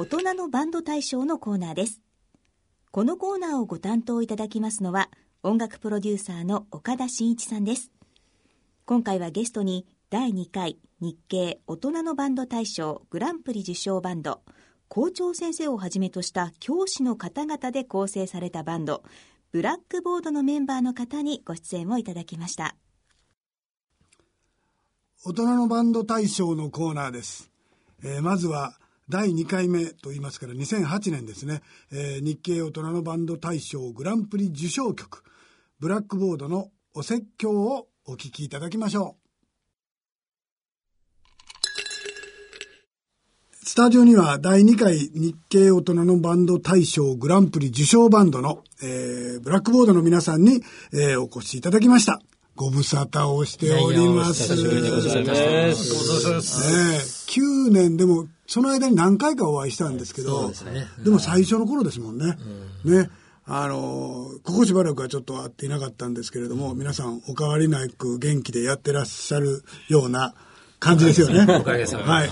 大人のバンド大賞のコーナーです。このコーナーをご担当いただきますのは音楽プロデューサーの岡田真一さんです。今回はゲストに第2回日経大人のバンド大賞グランプリ受賞バンド校長先生をはじめとした教師の方々で構成されたバンドブラックボードのメンバーの方にご出演をいただきました。大人のバンド大賞のコーナーです、えー、まずは第2回目と言いますから2008年ですね、えー、日経大人のバンド大賞グランプリ受賞曲ブラックボードのお説教をお聞きいただきましょうスタジオには第2回日経大人のバンド大賞グランプリ受賞バンドの、えー、ブラックボードの皆さんに、えー、お越しいただきました。ご無沙汰をしております。いやいやお久しぶりでございます。9年でも、その間に何回かお会いしたんですけど、でね、でも最初の頃ですもんね。うん、ね。あの、ここしばらくはちょっと会っていなかったんですけれども、うん、皆さんお変わりなく元気でやってらっしゃるような感じですよね。おかげさまで。はい。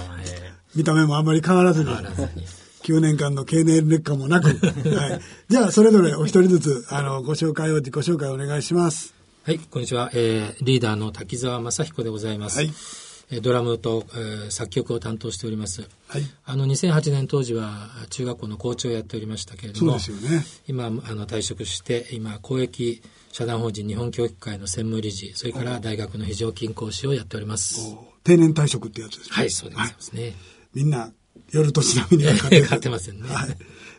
見た目もあんまり変わらずに。9年間の経年劣化もなく。はい。じゃあ、それぞれお一人ずつ、あの、ご紹介を、自己紹介お願いします。はい、こんにちは。えー、リーダーの滝沢正彦でございます。はい。ドラムと、えー、作曲を担当しております。はい。あの、2008年当時は中学校の校長をやっておりましたけれども、そうですよね。今、あの、退職して、今、公益社団法人日本教育会の専務理事、それから大学の非常勤講師をやっております。定年退職ってやつですね。はい、そうでございますね。はいみんな夜とちなみに買って買っ てますよね。はい。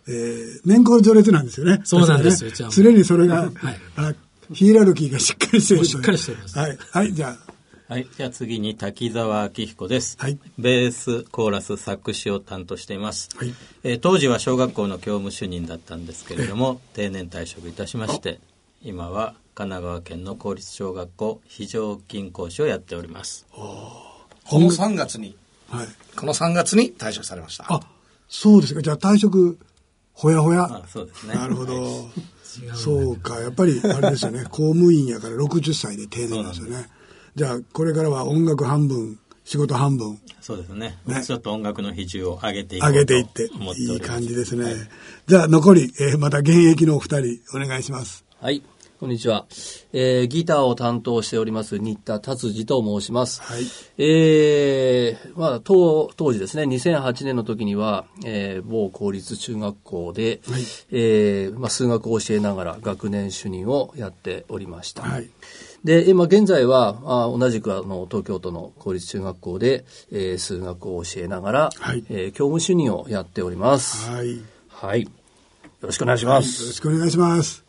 えー、年功序列なんですよね。そうなんですよ、ね、常にそれが、はい、あヒエラルキーがしっかりしてるしっかりしてます。はい。はい、じゃあ。はい。じゃあ次に滝沢明彦です。はい。ベース、コーラス、作詞を担当しています。はい。えー、当時は小学校の教務主任だったんですけれども、定年退職いたしまして、今は神奈川県の公立小学校非常勤講師をやっております。この3月にはい、この3月に退職されました。あ、そうですか。じゃあ退職、ほやほや。そうですね。なるほど。そうか。やっぱり、あれですよね。公務員やから60歳で定年なんですよね。じゃあ、これからは音楽半分、仕事半分。そうですね。ねちょっと音楽の比重を上げてい上げていって。いい感じですね。はい、じゃあ、残り、えー、また現役のお二人、お願いします。はい。こんにちは。えー、ギターを担当しております、新田達治と申します。はい。えー、まあ、当、当時ですね、2008年の時には、えー、某公立中学校で、はい、えー、まあ、数学を教えながら学年主任をやっておりました。はい。で、今現在は、あ同じくあの、東京都の公立中学校で、えー、数学を教えながら、はい、えー、教務主任をやっております。はい。はい。よろしくお願いします。よろしくお願いします。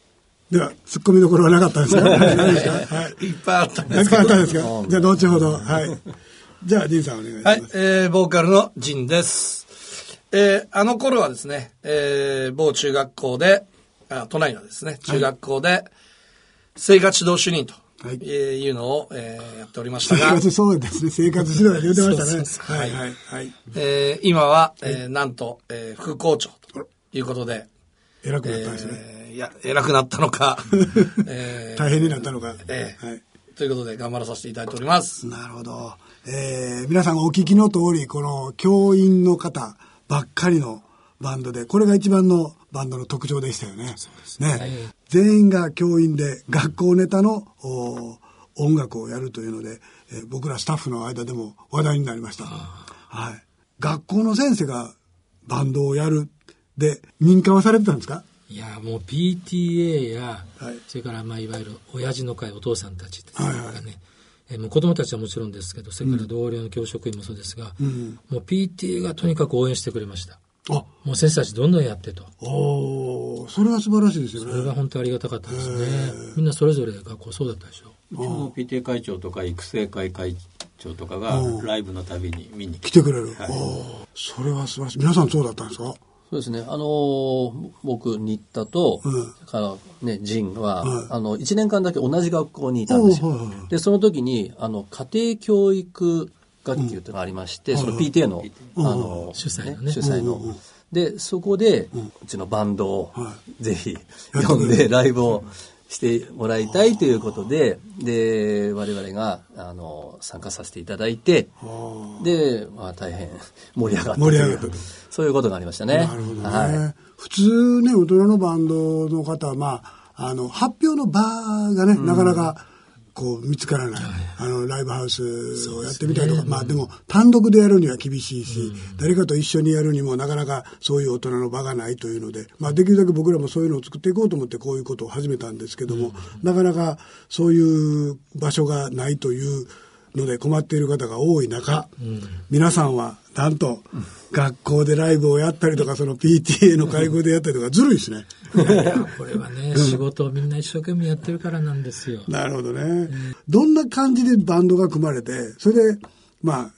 では、突っ込みどころはなかったですか？はい。いっぱいあったんですいっぱいあったんですか？じゃあ、後ほど。はい。じゃあ、ジンさんお願いします。はい。えー、ボーカルのジンです。えー、あの頃はですね、えー、某中学校で、あ都内のですね、中学校で、生活指導主任と。はい、いうのを、えー、やっておりましたが。生活、そうですね。生活指導で言ってましたね。はい、はい、はい。えー、今は、えー、なんと、えー、副校長ということで。偉くなったんですね。えーいや、偉くなったのか、えー、大変になったのか。えー、はい。ということで頑張らさせていただいております。なるほど。えー、皆さんお聞きの通り、この教員の方ばっかりのバンドで、これが一番のバンドの特徴でしたよね。そうですね。ね全員が教員で学校ネタの音楽をやるというので、えー、僕らスタッフの間でも話題になりました。はい。学校の先生がバンドをやるで、認可はされてたんですか？いやもう PTA や、はい、それからまあいわゆる親父の会お父さんたちですかね、はいはい、えー、もう子供たちはもちろんですけどそれから同僚の教職員もそうですが、うん、もう PTA がとにかく応援してくれました。あ。もう先生たちどんどんやってと。おそれは素晴らしいですよね。それが本当ありがたかったですね。みんなそれぞれ学校そうだったでしょ。うちの PTA 会長とか育成会会長とかがライブのたびに見に来て。くれる、はい、それは素晴らしい。皆さんそうだったんですか？そうですね。あのー、僕、新田と、うん、からね、仁は、はい、あの、1年間だけ同じ学校にいたんですよ。はいはい、で、その時に、あの、家庭教育学級というのがありまして、うん、その PTA の、あの、主催のね。主催の。で、そこで、うちのバンドを、ぜひ、呼んで、ライブを、してもらいたいということで、で、我々が、あの、参加させていただいて、で、まあ大変盛り上がった。盛り上がった。そういうことがありましたね。なるほどね。はい、普通ね、大人のバンドの方は、まあ、あの、発表の場がね、なかなか、こう見つからない、あのライブハウスをやってみたりとか、ね、まあでも単独でやるには厳しいし、うん、誰かと一緒にやるにもなかなかそういう大人の場がないというので、まあ、できるだけ僕らもそういうのを作っていこうと思ってこういうことを始めたんですけども、うん、なかなかそういう場所がないというので困っている方が多い中、うん、皆さんはなんと、学校でライブをやったりとか、その PTA の会合でやったりとか、ずるいですね。いやこれはね、仕事をみんな一生懸命やってるからなんですよ。なるほどね。どんな感じでバンドが組まれて、それで、まあ、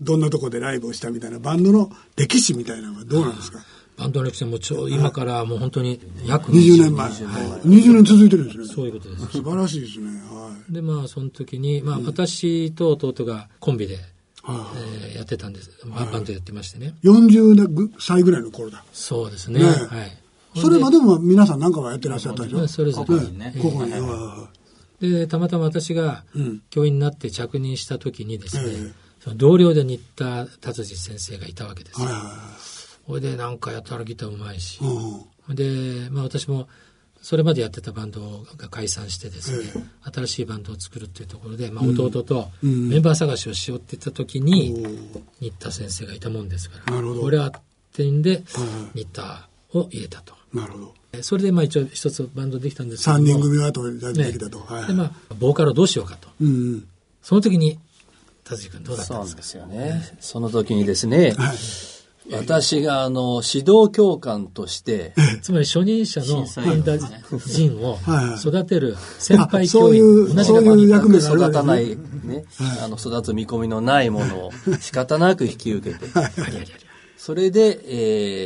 どんなとこでライブをしたみたいな、バンドの歴史みたいなのはどうなんですか？バンドの歴史はもうちょ今からもう本当に約20年前。20年続いてるんですね。そういうことです。素晴らしいですね。はい。で、まあ、その時に、まあ、私と弟がコンビで、えー、やってたんです。バンドやってましてね。40歳ぐらいの頃だ。そうですね。ねはい。それまでも皆さん何かはやってらっしゃったでしょ？それぞれ。ね。ここにね。で、たまたま私が教員になって着任した時にですね、その同僚で新田達治先生がいたわけですよ。それでなんかやったらギターうまいし。で、まあ私もそれまでやってたバンドが解散してですね、えー、新しいバンドを作るっていうところで、まあ、弟とメンバー探しをしようって言った時に、新田先生がいたもんですから、これは点で新田を入れたと。なるほど。それでまあ一応一つバンドできたんですけど3人組はとできたと。ね。はい、でまあ、ボーカルをどうしようかと。うんうん、その時に、達治君どうだったんですか？そうですよね。その時にですね、はい私があの指導教官として、つまり初任者のンダ人を育てる先輩教員、同じそういう役目が育たない、ね、あの育つ見込みのないものを 仕方なく引き受けて、それで、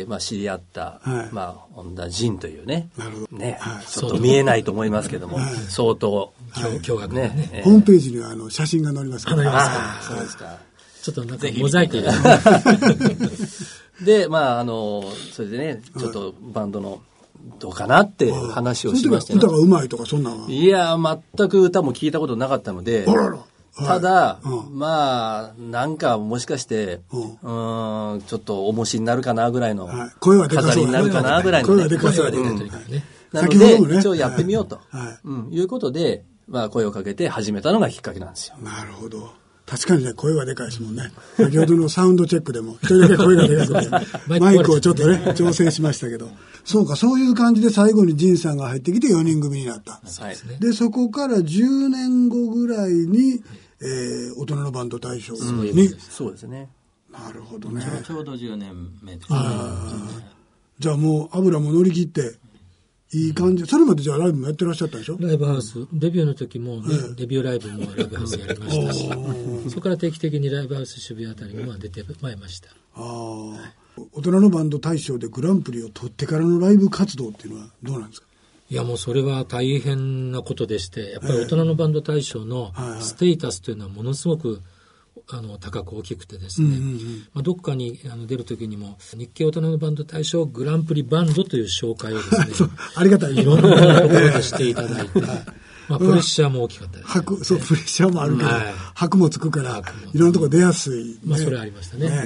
えーまあ、知り合った、まあ、本田仁というね、ね、ちょっと見えないと思いますけども、相当、驚愕ね。ホームページにはあの写真が載りますから。そうですか。ちょっとなんかモザイク で、まあ、あの、それでね、ちょっとバンドの、どうかなって話をしましたね。歌がうまいとかそんないや、全く歌も聞いたことなかったので、ただ、まあ、なんかもしかして、うん、ちょっと重しになるかなぐらいの、声は飾りになるかなぐらいの、声はでかそうなので、一応やってみようと、い。いうことで、まあ、声をかけて始めたのがきっかけなんですよ。なるほど。確かにね、声はでかいですもんね。先ほどのサウンドチェックでも、一人だけ声がでかくて、マイクをちょっとね、調整しましたけど。そうか、そういう感じで最後に仁さんが入ってきて4人組になった。はい、で、そこから10年後ぐらいに、えー、大人のバンド大賞に、そうですね。なるほどね。ちょうど10年目です、ね。じゃあもう油も乗り切って、いい感じ。それまでじゃあライブもやってらっしゃったでしょ？ライブハウス。デビューの時も、ね、デビューライブもライブハウスやりました。し、そこから定期的にライブハウス渋谷あたりにも出てまいりました。ああ、大人のバンド大賞でグランプリを取ってからのライブ活動っていうのはどうなんですか？いやもうそれは大変なことでして、やっぱり大人のバンド大賞のステータスというのはものすごくあの高く大きくてですね、うんうんうん、まあ、どっかにあの出る時にも日経大人のバンド大賞グランプリバンドという紹介をですね ありがたい。いろんなところでしていただいて、まあ、プレッシャーも大きかったです、ね、白そうプレッシャーもあるけど、はい、白もつくからいろんなところ出やすい、ね、まあそれありましたね、ね、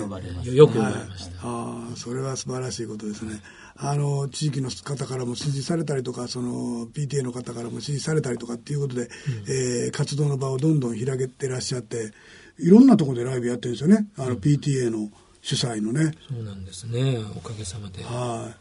よく呼ばれました、はい、ああそれは素晴らしいことですね。あの地域の方からも支持されたりとかその PTA の方からも支持されたりとかっていうことで、うん、えー、活動の場をどんどん広げてらっしゃっていろんなところでライブやってるんですよね。あの PTA の主催のね。そうなんですね。おかげさまで。は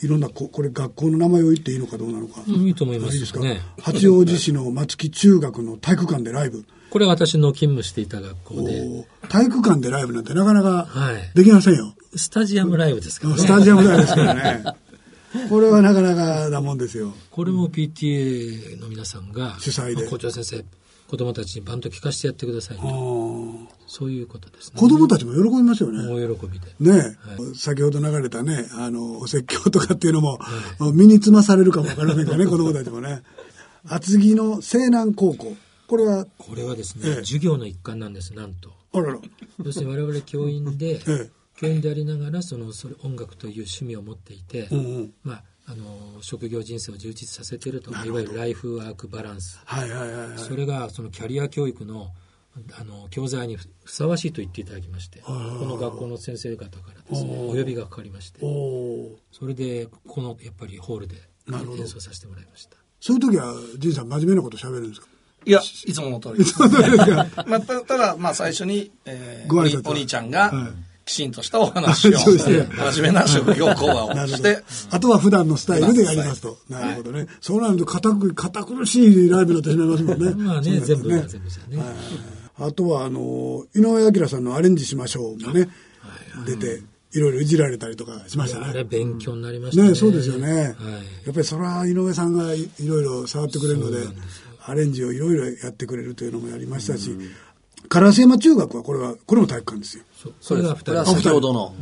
い。いろんなこ、これ学校の名前を言っていいのかどうなのか。うん、いいと思います。いいですか？八王子市の松木中学の体育館でライブ。これは私の勤務していた学校で。体育館でライブなんてなかなかできませんよ。はい、スタジアムライブですからね。スタジアムライブですからね。これはなかなかなもんですよ。これも PTA の皆さんが、主催で。校長先生、子供たちにバンド聴かせてやってください、ね、そういうことですね。子供たちも喜びますよね。大喜びで。ね、はい、先ほど流れたね、あの、お説教とかっていうのも、はい、身につまされるかもわからないからね、子供たちもね。厚木の西南高校。これは？これはですね、ええ、授業の一環なんです、なんと。あらら。要するに我々教員で、ええ教員でありながらそのそれ音楽という趣味を持っていて、うんうん、まあ、あの職業人生を充実させているといわゆるライフワークバランス、はいはいはいはい、それがそのキャリア教育のあの教材にふさわしいと言っていただきましてこの学校の先生方からですねお呼びがかかりましてそれでこのやっぱりホールで演奏させてもらいました。そういう時は仁さん真面目なこと喋るんですか？いや、いつもの通りです。まあ、たただ、まあ、最初に、えー、お兄お兄ちゃんが、きちんとしたお話を、真面目な職業講話を して、あとは普段のスタイルでやりますと。なるほどね。そうなると、堅く、堅苦しいライブだってしまいますもんね。まあね、全部が全部じゃね。あとは、あの、井上明さんのアレンジしましょうもね、出て、いろいろいじられたりとかしましたね。あれ勉強になりましたね。ねそうですよね。やっぱりそれは井上さんがいろいろ触ってくれるので、アレンジをいろいろやってくれるというのもやりましたし、烏山中学はこれは、これも体育館ですよ。それが二人。先ほどの。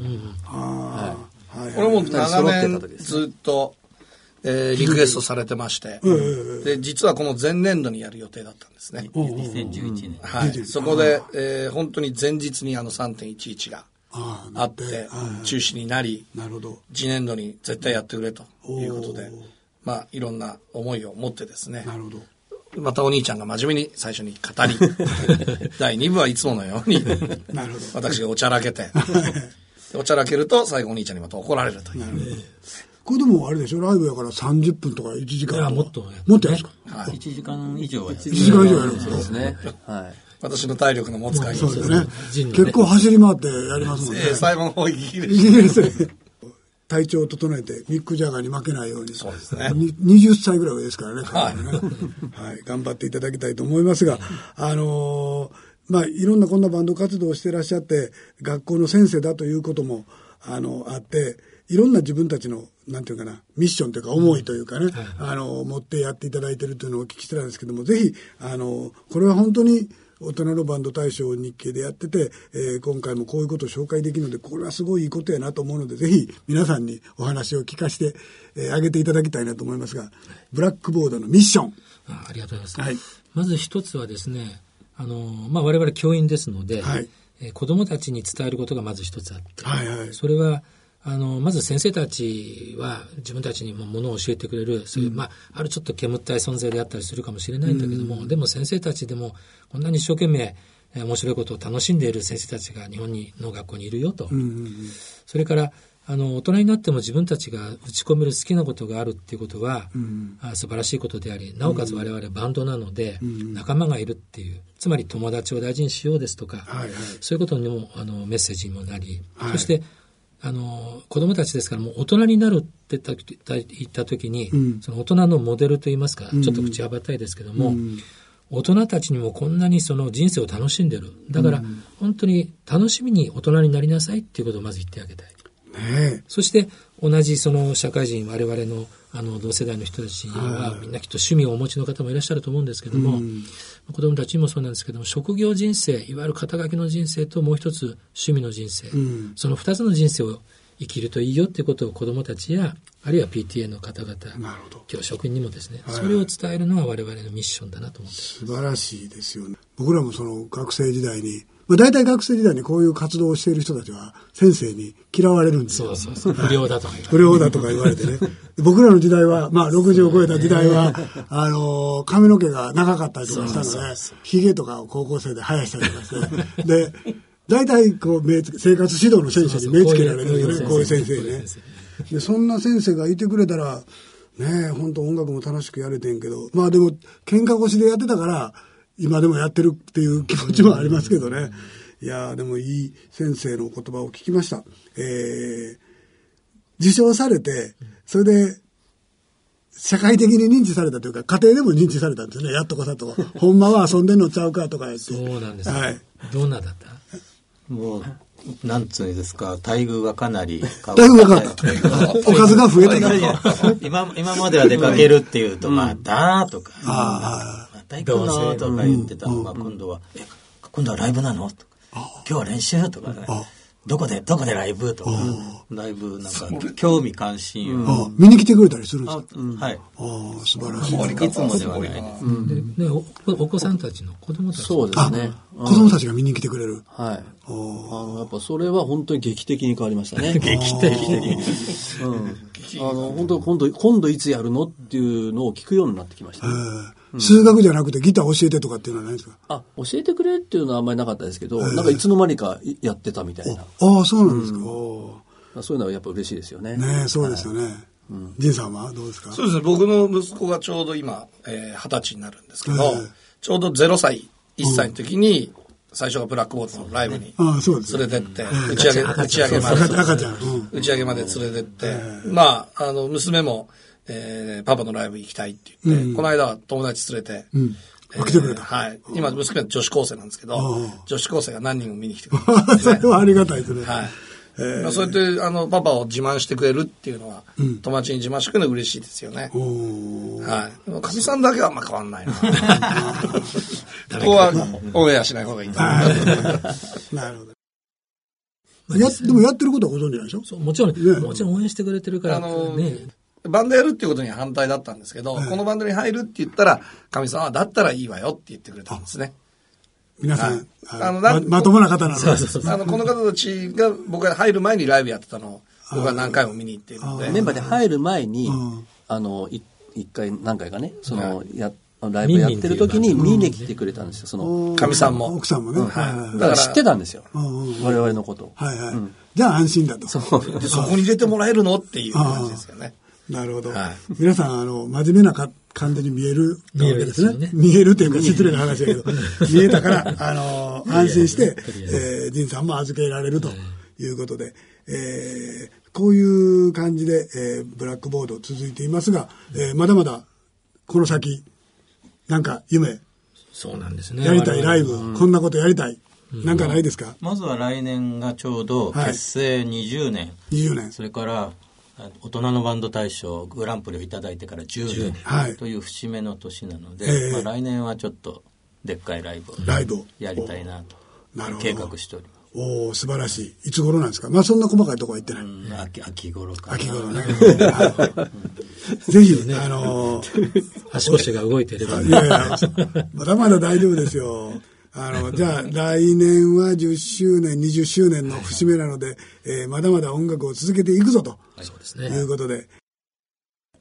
ああ、はい。これも長年ずっと、えー、リクエストされてまして、で、実はこの前年度にやる予定だったんですね。2011年。はい。そこで、えー、本当に前日にあの3.11があって、中止になり、なるほど。次年度に絶対やってくれということで、まあ、いろんな思いを持ってですね。なるほど。またお兄ちゃんが真面目に最初に語り、第2部はいつものように、なるほど私がおちゃらけて、おちゃらけると最後お兄ちゃんにまた怒られるという。これでもあれでしょ？ライブやから30分とか1時間とか。もっと、もっとやるんですか、はい、1時間以上はやる。1時間以上やるんですね。はい。私の体力の持つ限り。そうですね。結構走り回ってやりますもんね。最後の方、イギリス。体調を整えてミック・ジャガーに負けないように。そうですね。20歳ぐらい上ですからね。はい、ねはい。頑張っていただきたいと思いますが、あのー、まあ、いろんなこんなバンド活動をしてらっしゃって、学校の先生だということも、あの、あって、いろんな自分たちの、なんていうかな、ミッションというか思いというかね、うんあの、持ってやっていただいているというのをお聞きしてたんですけども、ぜひ、あの、これは本当に、大人のバンド大賞を日経でやってて、えー、今回もこういうことを紹介できるので、これはすごいいいことやなと思うので、ぜひ皆さんにお話を聞かせて、えー、あげていただきたいなと思いますが、ブラックボードのミッション。あありがとうございます。はい、まず一つはですね、あの、まあ、我々教員ですので、はい、えー、子供たちに伝えることがまず一つあって、はいはい、それは、あの、まず先生たちは自分たちにもものを教えてくれる、そういう、うん、まあ、あるちょっと煙ったい存在であったりするかもしれないんだけども、うん、でも先生たちでもこんなに一生懸命面白いことを楽しんでいる先生たちが日本にの学校にいるよと。うん、それから、あの、大人になっても自分たちが打ち込める好きなことがあるっていうことは、うん、あ素晴らしいことであり、なおかつ我々バンドなので、仲間がいるっていう、つまり友達を大事にしようですとか、はいはい、そういうことにもあのメッセージにもなり、はい、そしてあの子供たちですからもう大人になるって言った時に、うん、その大人のモデルといいますか、ちょっと口はばったいですけども、うん、大人たちにもこんなにその人生を楽しんでる。だから、本当に楽しみに大人になりなさいっていうことをまず言ってあげたい。ね、そして同じその社会人我々のあの同世代の人たちはみんなきっと趣味をお持ちの方もいらっしゃると思うんですけども、うん、子供たちにもそうなんですけども職業人生いわゆる肩書きの人生ともう一つ趣味の人生、うん、その二つの人生を生きるといいよっていうことを子供たちやあるいは PTA の方々教職員にもですね、はい、それを伝えるのは我々のミッションだなと思って素晴らしいですよね。僕らもその学生時代にまあ、大体学生時代にこういう活動をしている人たちは先生に嫌われるんですよ。そうそうそう。不良だとか言われて。不良だとか言われてね。僕らの時代は、まあ60を超えた時代は、あの、髪の毛が長かったりとかしたので、髭とかを高校生で生やしたりとかして、で、大体こう目生活指導の先生に目つけられるんですね、こういう先生ね。で、そんな先生がいてくれたら、ねえ、本当音楽も楽しくやれてんけど、まあでも、喧嘩腰でやってたから、今でもやってるっていう気持ちもありますけどね。いやでもいい先生の言葉を聞きました。えー、受賞されて、それで、社会的に認知されたというか、家庭でも認知されたんですね。やっとこさと。ほんまは遊んでんのちゃうかとか言って。そうなんです、ね。はい。どんなだった？もう、なんつうんですか、待遇がかなり待遇がかかった。おかずが増えた今、今までは出かけるっていうと、またとか、ああ、また行くのとか言ってたのが、今度は、え、今度はライブなの？とか、今日は練習？とかね。どこで、どこでライブ？とか、だいぶなんか、興味関心を。見に来てくれたりするんですか？はい。ああ、素晴らしい。いつもではないです。ねお子さんたちの子供たちそうですね。子供たちが見に来てくれる。はい。あの、やっぱそれは本当に劇的に変わりましたね。劇的に。うん。あの、本当今度、今度いつやるの？っていうのを聞くようになってきました、数学じゃなくてギター教えてとかっていうのはないですか？あ、教えてくれっていうのはあんまりなかったですけど、なんかいつの間にかやってたみたいな。ああ、そうなんですか。そういうのはやっぱ嬉しいですよね。ねそうですよね。仁さんはどうですか？そうですね。僕の息子がちょうど今、えー、20歳になるんですけど、ちょうど0歳、1歳の時に、最初はブラックボードのライブに連れてって、打ち上げ、打ち上げまで、打ち上げまで連れてって、まあ、あの、娘も、えー、パパのライブ行きたいって言って、この間は友達連れて、来てくれた。はい。今、娘は女子高生なんですけど、女子高生が何人も見に来てくれた、それはありがたいですね。はい。えー、そうやってあのパパを自慢してくれるっていうのは、うん、友達に自慢してくれるの嬉しいですよね。はい。かみさんだけはあんま変わんないな。ここはオンエアしない方がいいなるほど。や、でもやってることはご存知ないでしょ？そうもちろん、ね、もちろん応援してくれてるから、あのね。バンドやるっていうことには反対だったんですけど、このバンドに入るって言ったら、かみさんはだったらいいわよって言ってくれたんですね。皆さん、あのま、まともな方なのそうそうそうあの、この方たちが僕が入る前にライブやってたのを、僕は何回も見に行っているので。メンバーで入る前に、あの、一回、何回かね、その、や、ライブやってる時に見に来てくれたんですよ、その。かみさんも。奥さんもね。はい。だから知ってたんですよ。我々のこと。はいはい。じゃあ安心だと。そこに出てもらえるのっていう感じですよね。なるほど。皆さん、あの、真面目なか感じに見えるわけですね。見えるというか失礼な話だけど、見えたから、あの、安心して、えー、仁さんも預けられるということで、えー、こういう感じで、えー、ブラックボード続いていますが、えー、まだまだ、この先、なんか夢、そうなんですね。やりたいライブ、うん、こんなことやりたい。なんかないですか、まずは来年がちょうど結成20年。はい、20年。それから、大人のバンド大賞グランプリを頂いてから10年という節目の年なので、はい、まあ、来年はちょっとでっかいライブをやりたいなと計画しております。おお素晴らしい。いつ頃なんですか？まあそんな細かいとこは言ってない。秋秋頃か秋頃ね。ぜひ、ね、あのー、足腰が動いてれば、いやいや、まだまだ大丈夫ですよ。あの、じゃあ、来年は10周年、20周年の節目なので、えー、まだまだ音楽を続けていくぞと。そうですね。いうことで。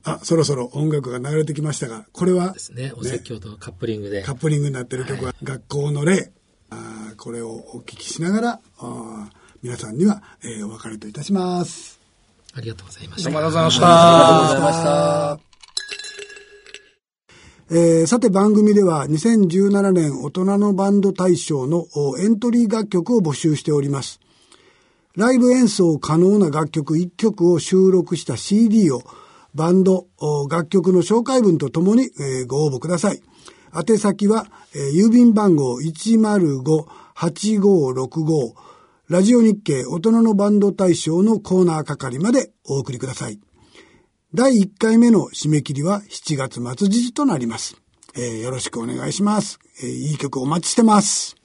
あ、そろそろ音楽が流れてきましたが、これは、ですね。お説教とカップリングで。カップリングになっている曲は、学校の例。あこれをお聞きしながら、あ皆さんには、えー、お別れといたします。ありがとうございました。ありがとうございました。ありがとうございました。えー、さて番組では2017年大人のバンド大賞のエントリー楽曲を募集しております。ライブ演奏可能な楽曲1曲を収録した CD をバンド、楽曲の紹介文とともに、ご応募ください。宛先は、郵便番号105-8565ラジオ日経大人のバンド大賞のコーナー係までお送りください。第1回目の締め切りは7月末日となります。えー、よろしくお願いします。えー、いい曲お待ちしてます。